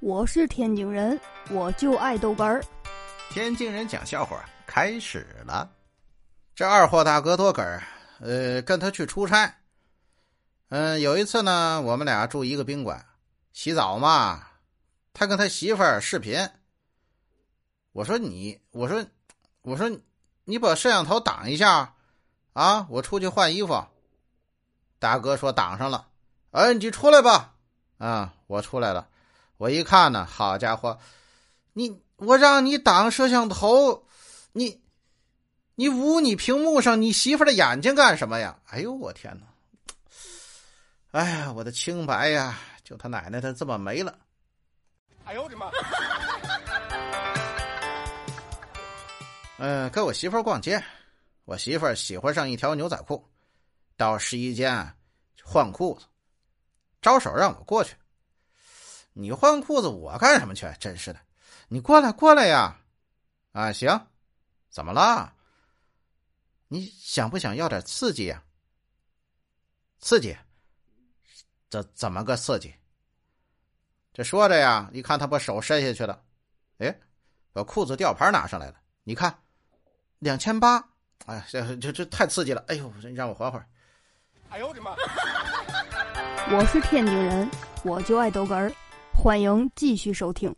我是天津人，我就爱豆干儿。天津人讲笑话开始了。这二货大哥多根儿，呃，跟他去出差。嗯，有一次呢，我们俩住一个宾馆，洗澡嘛，他跟他媳妇儿视频。我说你，我说，我说你把摄像头挡一下啊！我出去换衣服。大哥说挡上了。哎，你出来吧。啊，我出来了。我一看呢，好家伙，你我让你挡摄像头，你你捂你屏幕上你媳妇的眼睛干什么呀？哎呦，我天哪！哎呀，我的清白呀，就他奶奶的这么没了！哎呦我的妈！嗯，跟我媳妇逛街，我媳妇喜欢上一条牛仔裤，到试衣间换裤子，招手让我过去。你换裤子，我干什么去？真是的！你过来，过来呀！啊，行，怎么了？你想不想要点刺激呀？刺激？这怎么个刺激？这说着呀，一看他把手伸下去了，哎，把裤子吊牌拿上来了。你看，两千八！哎，这这这太刺激了！哎呦，让我缓会儿。哎呦我的妈！我是天津人，我就爱逗哏儿。欢迎继续收听。